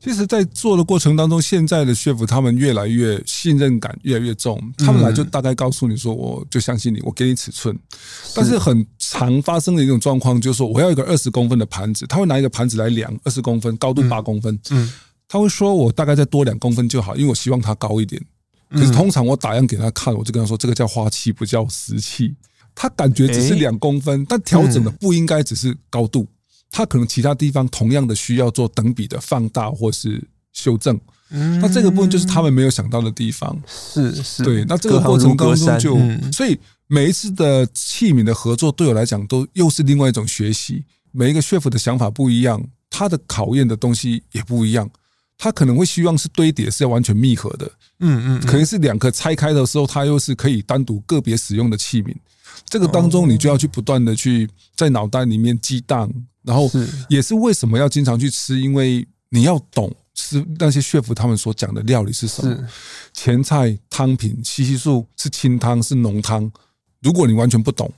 其实，在做的过程当中，现在的 chef 他们越来越信任感越来越重，他们来就大概告诉你说，我就相信你，我给你尺寸。但是很常发生的一种状况就是说，我要一个二十公分的盘子，他会拿一个盘子来量二十公分，高度八公分。嗯。他会说：“我大概再多两公分就好，因为我希望它高一点。可是通常我打样给他看，我就跟他说：这个叫花器，不叫实器。他感觉只是两公分，但调整的不应该只是高度，他可能其他地方同样的需要做等比的放大或是修正。那这个部分就是他们没有想到的地方。是是，对。那这个过程当中就，所以每一次的器皿的合作，对我来讲都又是另外一种学习。每一个 chef 的想法不一样，他的考验的东西也不一样。”他可能会希望是堆叠是要完全密合的，嗯嗯，可能是两个拆开的时候，它又是可以单独个别使用的器皿。这个当中，你就要去不断的去在脑袋里面激荡，然后也是为什么要经常去吃，因为你要懂吃那些 chef 他们所讲的料理是什么，前菜汤品西西素是清汤是浓汤，如果你完全不懂。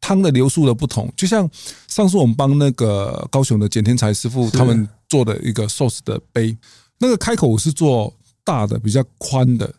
汤的流速的不同，就像上次我们帮那个高雄的简天才师傅他们做的一个寿司的杯，那个开口是做大的，比较宽的。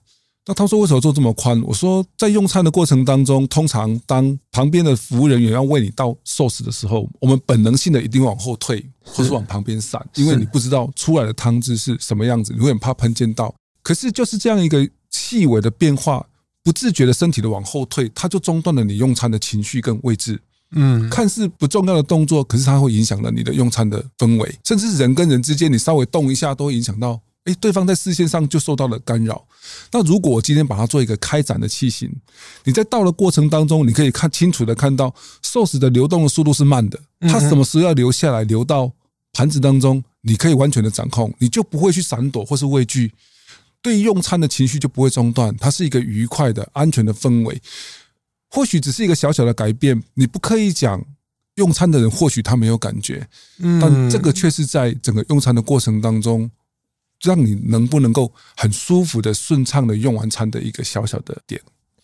那他说为什么做这么宽？我说在用餐的过程当中，通常当旁边的服务人员要为你倒寿司的时候，我们本能性的一定往后退，或是往旁边闪，因为你不知道出来的汤汁是什么样子，你会很怕喷溅到。可是就是这样一个细微的变化。不自觉的身体的往后退，它就中断了你用餐的情绪跟位置。嗯，看似不重要的动作，可是它会影响了你的用餐的氛围，甚至人跟人之间，你稍微动一下都会影响到，哎，对方在视线上就受到了干扰。那如果我今天把它做一个开展的器型，你在倒的过程当中，你可以看清楚的看到寿司的流动的速度是慢的，它什么时候要流下来，流到盘子当中，你可以完全的掌控，你就不会去闪躲或是畏惧。对于用餐的情绪就不会中断，它是一个愉快的、安全的氛围。或许只是一个小小的改变，你不刻意讲，用餐的人或许他没有感觉，但这个却是在整个用餐的过程当中，让你能不能够很舒服的、顺畅的用完餐的一个小小的点。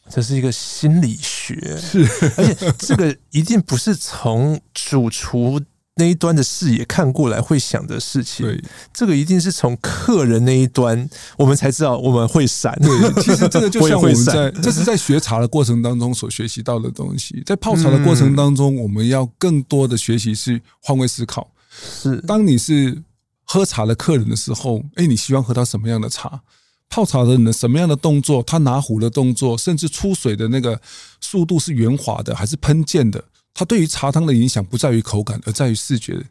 这是一个心理学，是，而且这个一定不是从主厨。那一端的视野看过来会想的事情，对，这个一定是从客人那一端，我们才知道我们会闪。对，其实这个就 <laughs> 像我们在这是在学茶的过程当中所学习到的东西，在泡茶的过程当中，我们要更多的学习是换位思考。是，当你是喝茶的客人的时候，哎，你希望喝到什么样的茶？泡茶的人什么样的动作？他拿壶的动作，甚至出水的那个速度是圆滑的还是喷溅的？它对于茶汤的影响不在于口感，而在于视觉。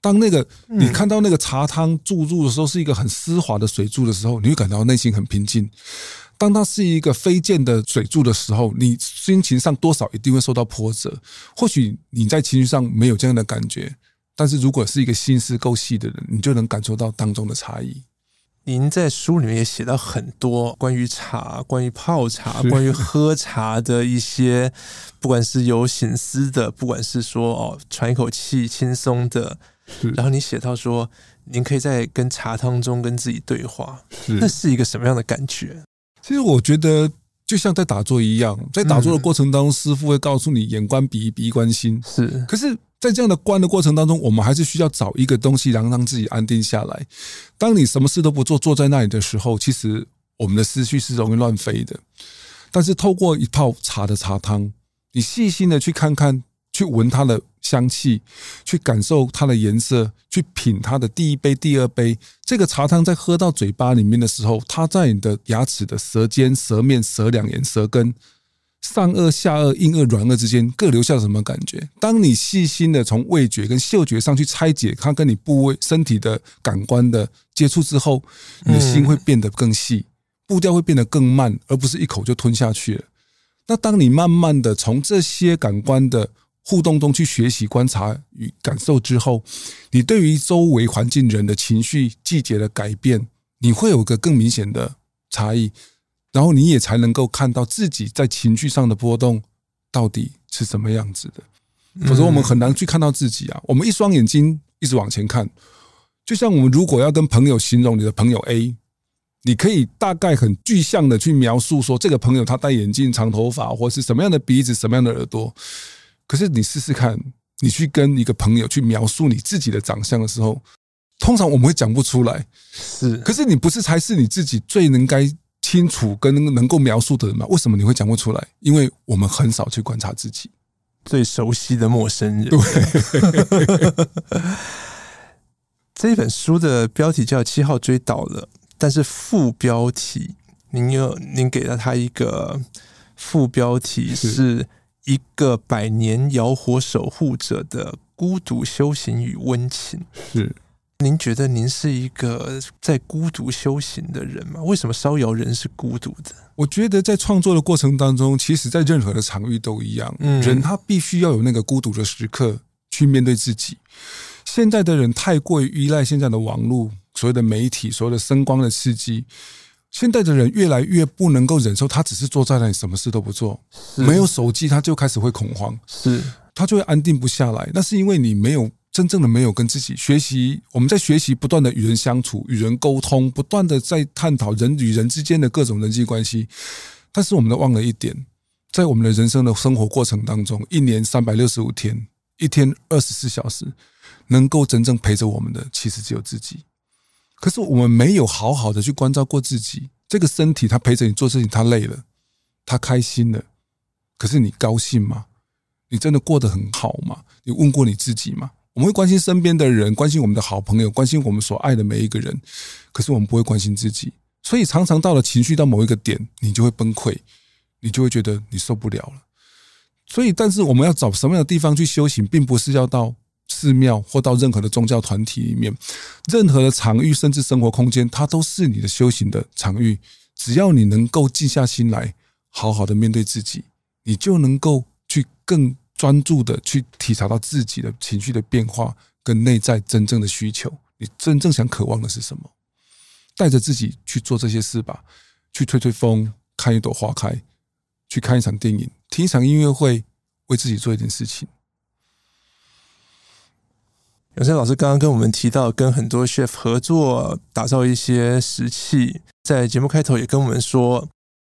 当那个你看到那个茶汤注入的时候，是一个很丝滑的水柱的时候，你会感到内心很平静。当它是一个飞溅的水柱的时候，你心情上多少一定会受到波折。或许你在情绪上没有这样的感觉，但是如果是一个心思够细的人，你就能感受到当中的差异。您在书里面也写到很多关于茶、关于泡茶、关于喝茶的一些，不管是有醒思的，不管是说哦喘一口气轻松的，然后你写到说，您可以在跟茶汤中跟自己对话，那是一个什么样的感觉？其实我觉得就像在打坐一样，在打坐的过程当中，师傅会告诉你眼观鼻，鼻观心，是，可是。在这样的观的过程当中，我们还是需要找一个东西，然后让自己安定下来。当你什么事都不做，坐在那里的时候，其实我们的思绪是容易乱飞的。但是透过一泡茶的茶汤，你细心的去看看，去闻它的香气，去感受它的颜色，去品它的第一杯、第二杯。这个茶汤在喝到嘴巴里面的时候，它在你的牙齿的舌尖、舌面、舌两沿、舌根。上颚、下颚、硬颚、软颚之间各留下什么感觉？当你细心的从味觉跟嗅觉上去拆解它跟你部位、身体的感官的接触之后，你的心会变得更细，步调会变得更慢，而不是一口就吞下去了。那当你慢慢的从这些感官的互动中去学习、观察与感受之后，你对于周围环境人的情绪、季节的改变，你会有个更明显的差异，然后你也才能够看到自己在情绪上的波动到底是什么样子的。否则我们很难去看到自己啊！我们一双眼睛一直往前看，就像我们如果要跟朋友形容你的朋友 A，你可以大概很具象的去描述说，这个朋友他戴眼镜、长头发，或是什么样的鼻子、什么样的耳朵。可是你试试看，你去跟一个朋友去描述你自己的长相的时候，通常我们会讲不出来。是，可是你不是才是你自己最能该清楚跟能够描述的人吗？为什么你会讲不出来？因为我们很少去观察自己。最熟悉的陌生人。对，<laughs> 这本书的标题叫《七号追倒了》，但是副标题您有您给了他一个副标题，是一个百年窑火守护者的孤独修行与温情。是。您觉得您是一个在孤独修行的人吗？为什么烧窑人是孤独的？我觉得在创作的过程当中，其实在任何的场域都一样。嗯，人他必须要有那个孤独的时刻去面对自己。现在的人太过于依赖现在的网络，所谓的媒体，所谓的声光的刺激。现在的人越来越不能够忍受，他只是坐在那里什么事都不做，没有手机他就开始会恐慌，是他就会安定不下来。那是因为你没有。真正的没有跟自己学习，我们在学习不断的与人相处、与人沟通，不断的在探讨人与人之间的各种人际关系。但是我们都忘了一点，在我们的人生的生活过程当中，一年三百六十五天，一天二十四小时，能够真正陪着我们的，其实只有自己。可是我们没有好好的去关照过自己。这个身体，它陪着你做事情，它累了，它开心了，可是你高兴吗？你真的过得很好吗？你问过你自己吗？我们会关心身边的人，关心我们的好朋友，关心我们所爱的每一个人。可是我们不会关心自己，所以常常到了情绪到某一个点，你就会崩溃，你就会觉得你受不了了。所以，但是我们要找什么样的地方去修行，并不是要到寺庙或到任何的宗教团体里面，任何的场域，甚至生活空间，它都是你的修行的场域。只要你能够静下心来，好好的面对自己，你就能够去更。专注的去体察到自己的情绪的变化跟内在真正的需求，你真正想渴望的是什么？带着自己去做这些事吧，去吹吹风，看一朵花开，去看一场电影，听一场音乐会，为自己做一点事情。永生老师刚刚跟我们提到，跟很多 chef 合作打造一些食器，在节目开头也跟我们说，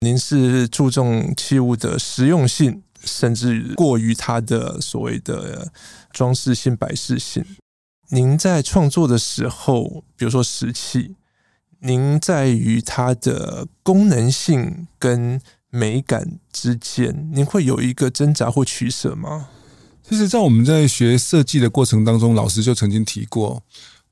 您是注重器物的实用性。甚至过于它的所谓的装饰性、摆饰性。您在创作的时候，比如说石器，您在于它的功能性跟美感之间，您会有一个挣扎或取舍吗？其实，在我们在学设计的过程当中，老师就曾经提过，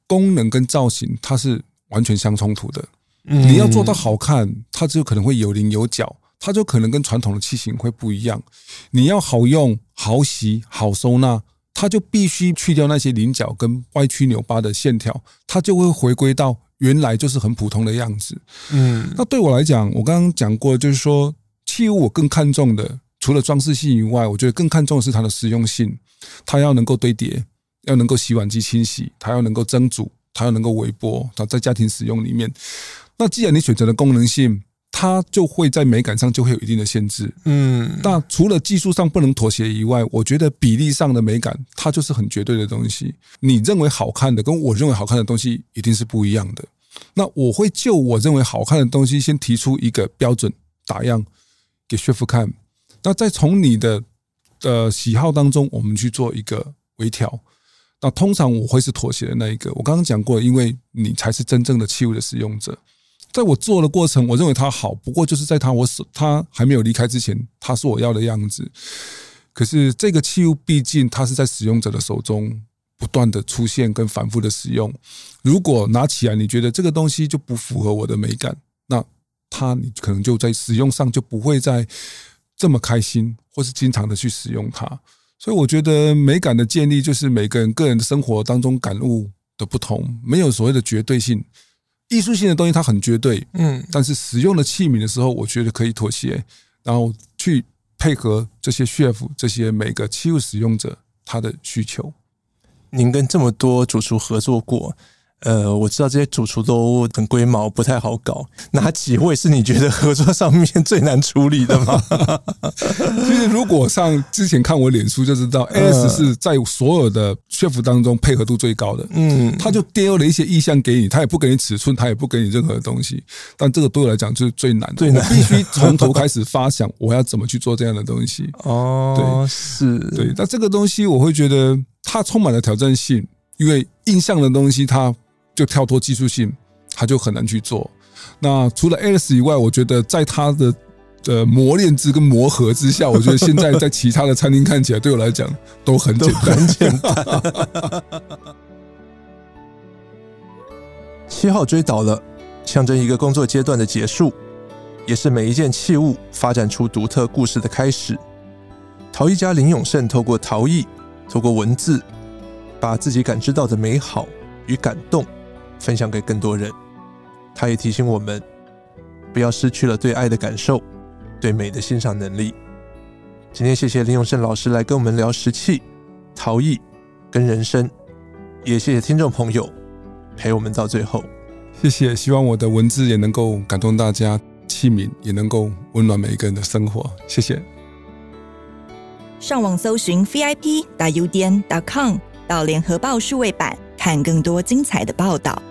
功能跟造型它是完全相冲突的。你要做到好看，它就可能会有棱有角。它就可能跟传统的器型会不一样。你要好用、好洗、好收纳，它就必须去掉那些棱角跟歪曲扭巴的线条，它就会回归到原来就是很普通的样子。嗯，那对我来讲，我刚刚讲过，就是说器物我更看重的，除了装饰性以外，我觉得更看重的是它的实用性。它要能够堆叠，要能够洗碗机清洗，它要能够蒸煮，它要能够微波。它在家庭使用里面，那既然你选择了功能性。它就会在美感上就会有一定的限制，嗯，那除了技术上不能妥协以外，我觉得比例上的美感它就是很绝对的东西。你认为好看的跟我认为好看的东西一定是不一样的。那我会就我认为好看的东西先提出一个标准打样给 chef 看，那再从你的呃喜好当中我们去做一个微调。那通常我会是妥协的那一个。我刚刚讲过，因为你才是真正的器物的使用者。在我做的过程，我认为它好，不过就是在它我手它还没有离开之前，它是我要的样子。可是这个器物毕竟它是在使用者的手中不断的出现跟反复的使用。如果拿起来你觉得这个东西就不符合我的美感，那它你可能就在使用上就不会再这么开心，或是经常的去使用它。所以我觉得美感的建立就是每个人个人的生活当中感悟的不同，没有所谓的绝对性。艺术性的东西它很绝对，嗯，但是使用的器皿的时候，我觉得可以妥协，然后去配合这些 chef 这些每个器物使用者他的需求。您跟这么多主厨合作过。呃，我知道这些主厨都很龟毛，不太好搞。哪几位是你觉得合作上面最难处理的吗？<laughs> 其实如果上之前看我脸书就知道，Alex 是在所有的 chef 当中配合度最高的。嗯，他就丢了一些意向给你，他也不给你尺寸，他也不给你任何东西。但这个对我来讲就是最难的，最难，必须从头开始发想我要怎么去做这样的东西。<laughs> 哦，对，是对。那这个东西我会觉得它充满了挑战性，因为印象的东西它。就跳脱技术性，他就很难去做。那除了 Alex 以外，我觉得在他的的磨练之跟磨合之下，我觉得现在在其他的餐厅看起来，对我来讲都很简单，简单。七号追倒了，象征一个工作阶段的结束，也是每一件器物发展出独特故事的开始。陶艺家林永胜透过陶艺，透过文字，把自己感知到的美好与感动。分享给更多人，他也提醒我们，不要失去了对爱的感受，对美的欣赏能力。今天谢谢林永胜老师来跟我们聊石器、陶艺跟人生，也谢谢听众朋友陪我们到最后。谢谢，希望我的文字也能够感动大家，器皿也能够温暖每一个人的生活。谢谢。上网搜寻 vip 打 udn 点 com 到联合报数位版，看更多精彩的报道。